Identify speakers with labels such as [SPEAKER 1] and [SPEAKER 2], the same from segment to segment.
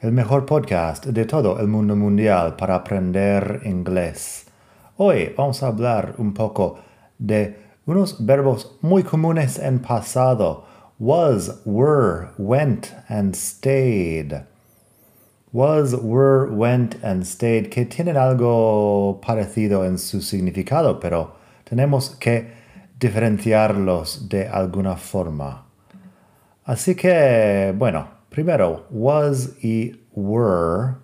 [SPEAKER 1] el mejor podcast de todo el mundo mundial para aprender inglés. Hoy vamos a hablar un poco de unos verbos muy comunes en pasado. Was, were, went and stayed. Was, were, went and stayed, que tienen algo parecido en su significado, pero tenemos que diferenciarlos de alguna forma. Así que, bueno, Primero, was y were.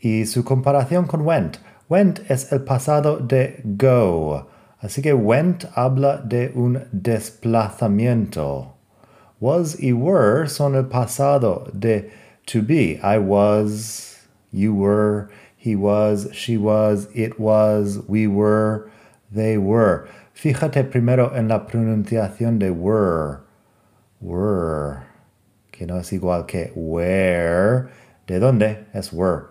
[SPEAKER 1] Y su comparación con went. Went es el pasado de go. Así que went habla de un desplazamiento. Was y were son el pasado de to be. I was, you were, he was, she was, it was, we were, they were. Fíjate primero en la pronunciación de were. Were que no es igual que where. ¿De dónde? Es were.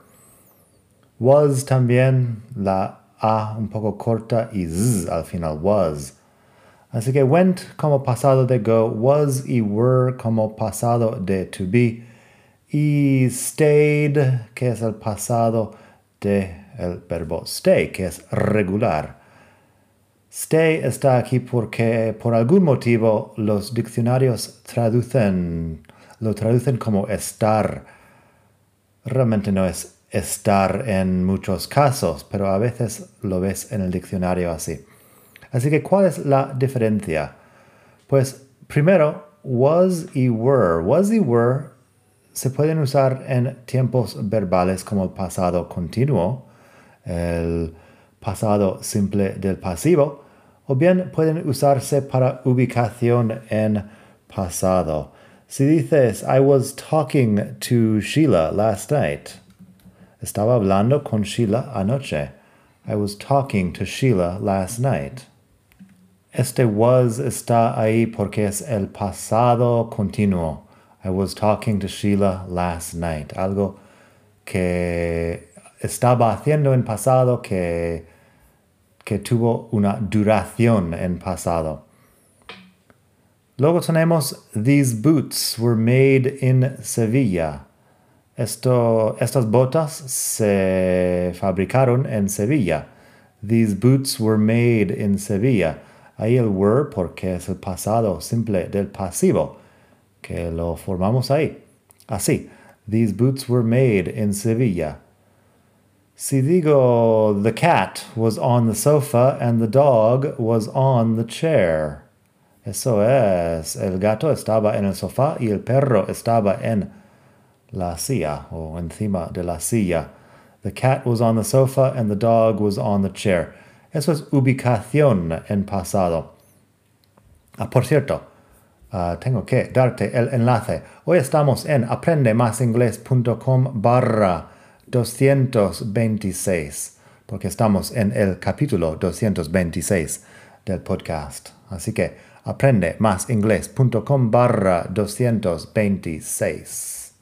[SPEAKER 1] Was también la A un poco corta y Z al final, was. Así que went como pasado de go, was y were como pasado de to be, y stayed, que es el pasado de el verbo stay, que es regular. Stay está aquí porque por algún motivo los diccionarios traducen lo traducen como estar. Realmente no es estar en muchos casos, pero a veces lo ves en el diccionario así. Así que, ¿cuál es la diferencia? Pues primero, was y were. Was y were se pueden usar en tiempos verbales como el pasado continuo, el pasado simple del pasivo, o bien pueden usarse para ubicación en pasado. Si dices, I was talking to Sheila last night. Estaba hablando con Sheila anoche. I was talking to Sheila last night. Este was está ahí porque es el pasado continuo. I was talking to Sheila last night. Algo que estaba haciendo en pasado que, que tuvo una duración en pasado. Luego tenemos These boots were made in Sevilla. Esto, estas botas se fabricaron en Sevilla. These boots were made in Sevilla. Ahí el were porque es el pasado simple del pasivo, que lo formamos ahí. Así. These boots were made in Sevilla. Si digo the cat was on the sofa and the dog was on the chair. Eso es, el gato estaba en el sofá y el perro estaba en la silla o encima de la silla. The cat was on the sofa and the dog was on the chair. Eso es ubicación en pasado. Ah, por cierto, uh, tengo que darte el enlace. Hoy estamos en aprendemasinglés.com barra 226, porque estamos en el capítulo 226 del podcast. Así que aprende más inglés.com barra 226.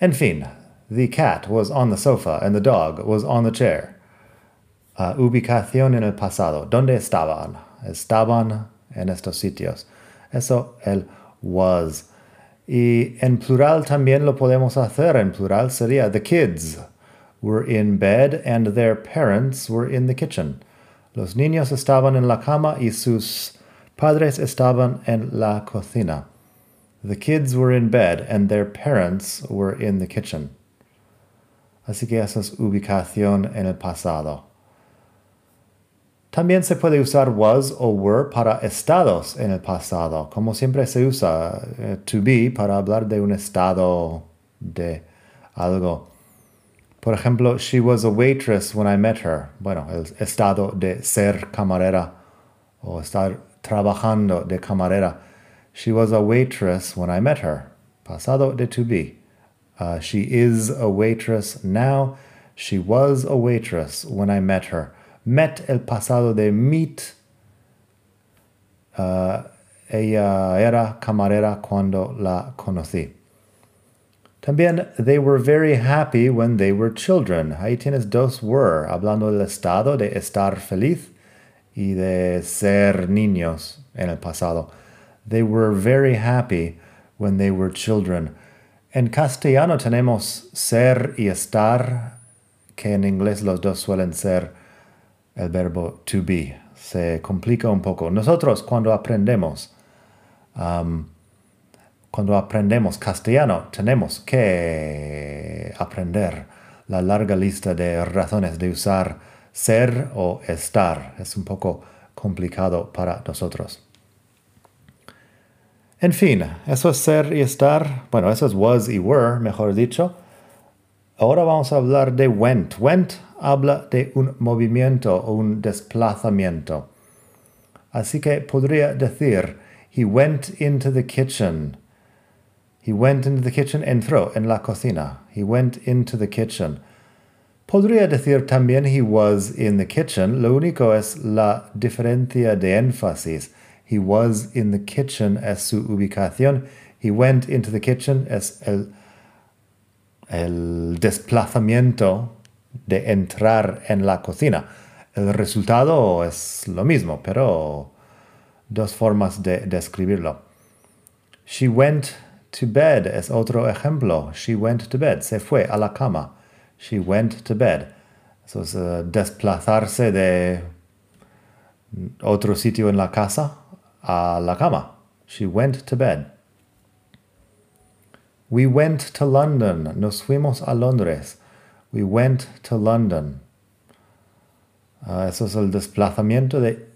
[SPEAKER 1] En fin, the cat was on the sofa and the dog was on the chair. Uh, ubicación en el pasado. ¿Dónde estaban? Estaban en estos sitios. Eso el was. Y en plural también lo podemos hacer. En plural sería the kids were in bed and their parents were in the kitchen. Los niños estaban en la cama y sus padres estaban en la cocina. The kids were in bed and their parents were in the kitchen. Así que esa es ubicación en el pasado. También se puede usar was o were para estados en el pasado, como siempre se usa eh, to be para hablar de un estado de algo. Por ejemplo, she was a waitress when I met her. Bueno, el estado de ser camarera o estar trabajando de camarera. She was a waitress when I met her. Pasado de to be. Uh, she is a waitress now. She was a waitress when I met her. Met el pasado de meet. Uh, ella era camarera cuando la conocí. También, they were very happy when they were children. Ahí tienes dos were, hablando del estado de estar feliz y de ser niños en el pasado. They were very happy when they were children. En castellano tenemos ser y estar, que en inglés los dos suelen ser el verbo to be. Se complica un poco. Nosotros cuando aprendemos um, cuando aprendemos castellano, tenemos que aprender la larga lista de razones de usar ser o estar. Es un poco complicado para nosotros. En fin, eso es ser y estar. Bueno, eso es was y were, mejor dicho. Ahora vamos a hablar de went. Went habla de un movimiento o un desplazamiento. Así que podría decir, he went into the kitchen. He went into the kitchen, entró en la cocina. He went into the kitchen. Podría decir también he was in the kitchen, lo único es la diferencia de énfasis. He was in the kitchen es su ubicación. He went into the kitchen es el, el desplazamiento de entrar en la cocina. El resultado es lo mismo, pero dos formas de describirlo. She went to bed es otro ejemplo. She went to bed. Se fue a la cama. She went to bed. Eso es uh, desplazarse de otro sitio en la casa a la cama. She went to bed. We went to London. Nos fuimos a Londres. We went to London. Uh, eso es el desplazamiento de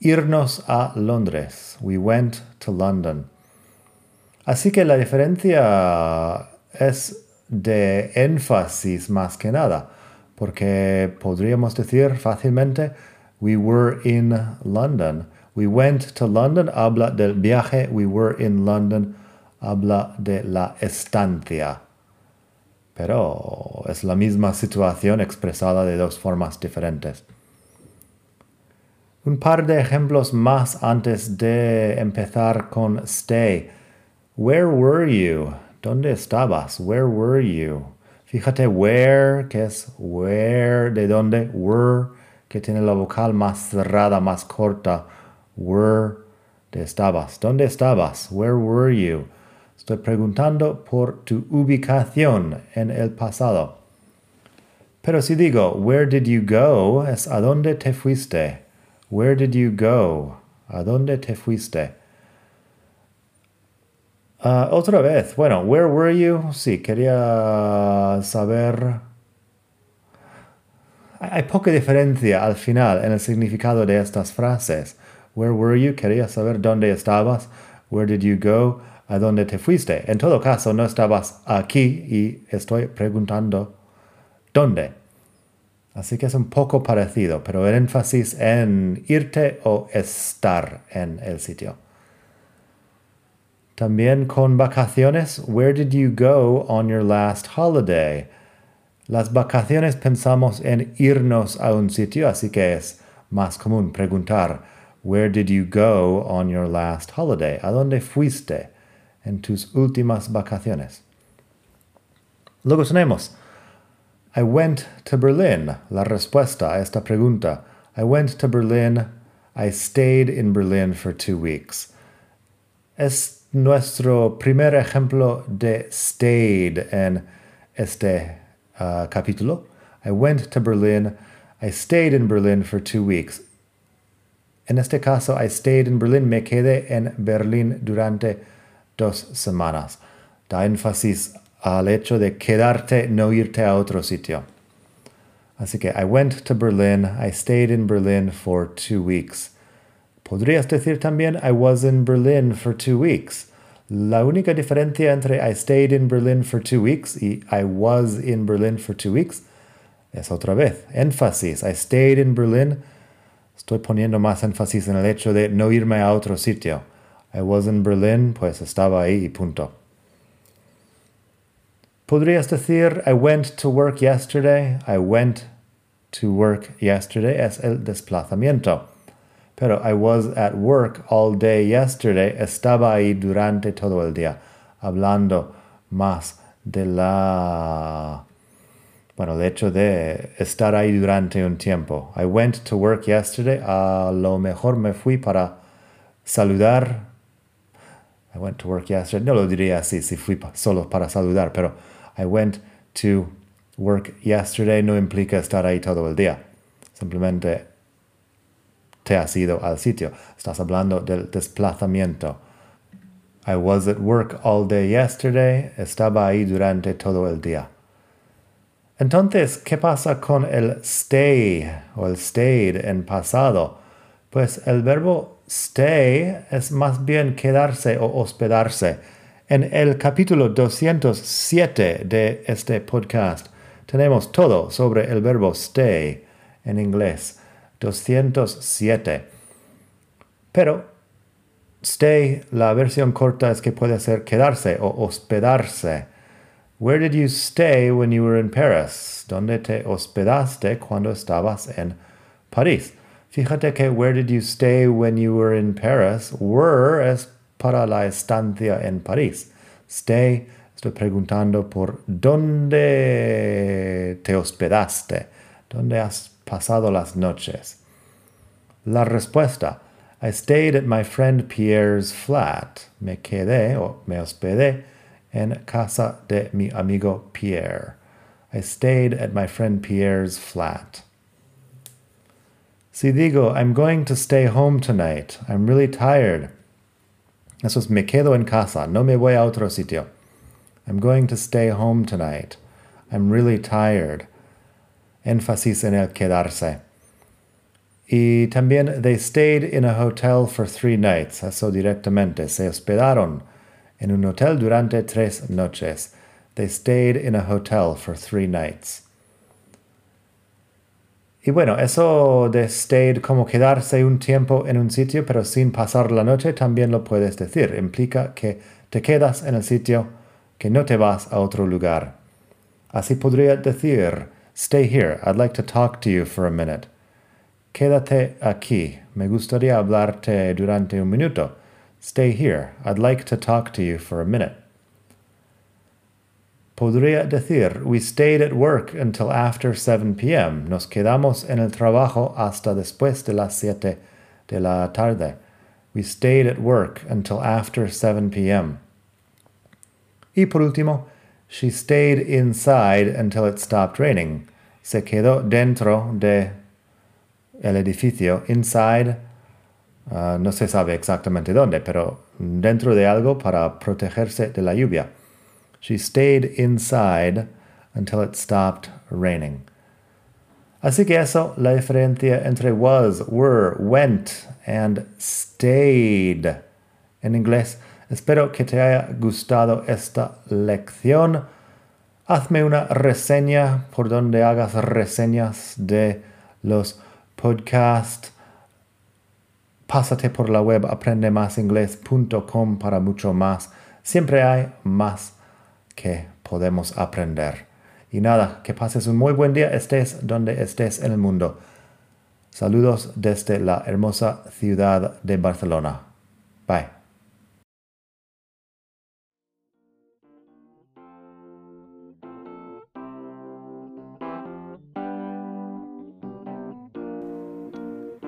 [SPEAKER 1] irnos a Londres. We went to London. Así que la diferencia es de énfasis más que nada, porque podríamos decir fácilmente, we were in London. We went to London habla del viaje, we were in London habla de la estancia. Pero es la misma situación expresada de dos formas diferentes. Un par de ejemplos más antes de empezar con stay. Where were you? ¿Dónde estabas? Where were you? Fíjate where, que es where, de dónde, were, que tiene la vocal más cerrada, más corta. Where, de estabas. ¿Dónde estabas? Where were you? Estoy preguntando por tu ubicación en el pasado. Pero si digo, where did you go? Es a dónde te fuiste. Where did you go? ¿A dónde te fuiste? Uh, otra vez, bueno, where were you? Sí, quería saber. Hay poca diferencia al final en el significado de estas frases. Where were you? Quería saber dónde estabas. Where did you go? ¿A dónde te fuiste? En todo caso, no estabas aquí y estoy preguntando dónde. Así que es un poco parecido, pero el énfasis en irte o estar en el sitio. También con vacaciones, where did you go on your last holiday? Las vacaciones pensamos en irnos a un sitio, así que es más común preguntar, where did you go on your last holiday? ¿A dónde fuiste en tus últimas vacaciones? Luego tenemos, I went to Berlin. La respuesta a esta pregunta. I went to Berlin. I stayed in Berlin for two weeks. Nuestro primer ejemplo de stayed en este uh, capítulo. I went to Berlin. I stayed in Berlin for two weeks. En este caso, I stayed in Berlin. Me quedé en Berlín durante dos semanas. Da énfasis al hecho de quedarte, no irte a otro sitio. Así que I went to Berlin. I stayed in Berlin for two weeks. Podrías decir también I was in Berlin for two weeks. La única diferencia entre I stayed in Berlin for two weeks y I was in Berlin for two weeks es otra vez, énfasis. I stayed in Berlin. Estoy poniendo más énfasis en el hecho de no irme a otro sitio. I was in Berlin, pues estaba ahí y punto. Podrías decir, I went to work yesterday. I went to work yesterday es el desplazamiento. Pero I was at work all day yesterday. Estaba ahí durante todo el día. Hablando más de la... Bueno, de hecho de estar ahí durante un tiempo. I went to work yesterday. A lo mejor me fui para saludar. I went to work yesterday. No lo diría así si fui solo para saludar, pero I went to work yesterday no implica estar ahí todo el día. Simplemente te has ido al sitio. Estás hablando del desplazamiento. I was at work all day yesterday. Estaba ahí durante todo el día. Entonces, ¿qué pasa con el stay o el stayed en pasado? Pues el verbo stay es más bien quedarse o hospedarse. En el capítulo 207 de este podcast tenemos todo sobre el verbo stay en inglés. 207. Pero stay, la versión corta es que puede ser quedarse o hospedarse. Where did you stay when you were in Paris? ¿Dónde te hospedaste cuando estabas en París? Fíjate que where did you stay when you were in Paris? Were es para la estancia en París. Stay, estoy preguntando por dónde te hospedaste, dónde has pasado las noches. La respuesta, I stayed at my friend Pierre's flat. Me quedé o me hospedé en casa de mi amigo Pierre. I stayed at my friend Pierre's flat. Si digo, I'm going to stay home tonight, I'm really tired. Eso es me quedo en casa, no me voy a otro sitio. I'm going to stay home tonight. I'm really tired. Énfasis en el quedarse. Y también they stayed in a hotel for three nights. Eso directamente. Se hospedaron en un hotel durante tres noches. They stayed in a hotel for three nights. Y bueno, eso de stayed como quedarse un tiempo en un sitio pero sin pasar la noche también lo puedes decir. Implica que te quedas en el sitio, que no te vas a otro lugar. Así podría decir, stay here, I'd like to talk to you for a minute. Quédate aquí, me gustaría hablarte durante un minuto. Stay here, I'd like to talk to you for a minute. Podría decir, we stayed at work until after 7 p.m. Nos quedamos en el trabajo hasta después de las 7 de la tarde. We stayed at work until after 7 p.m. Y por último, she stayed inside until it stopped raining. Se quedó dentro de el edificio, inside, uh, no se sabe exactamente dónde, pero dentro de algo para protegerse de la lluvia. She stayed inside until it stopped raining. Así que eso, la diferencia entre was, were, went and stayed. En inglés, espero que te haya gustado esta lección. Hazme una reseña por donde hagas reseñas de los podcasts. Pásate por la web aprendemasingles.com para mucho más. Siempre hay más que podemos aprender. Y nada, que pases un muy buen día, estés donde estés en el mundo. Saludos desde la hermosa ciudad de Barcelona. Bye.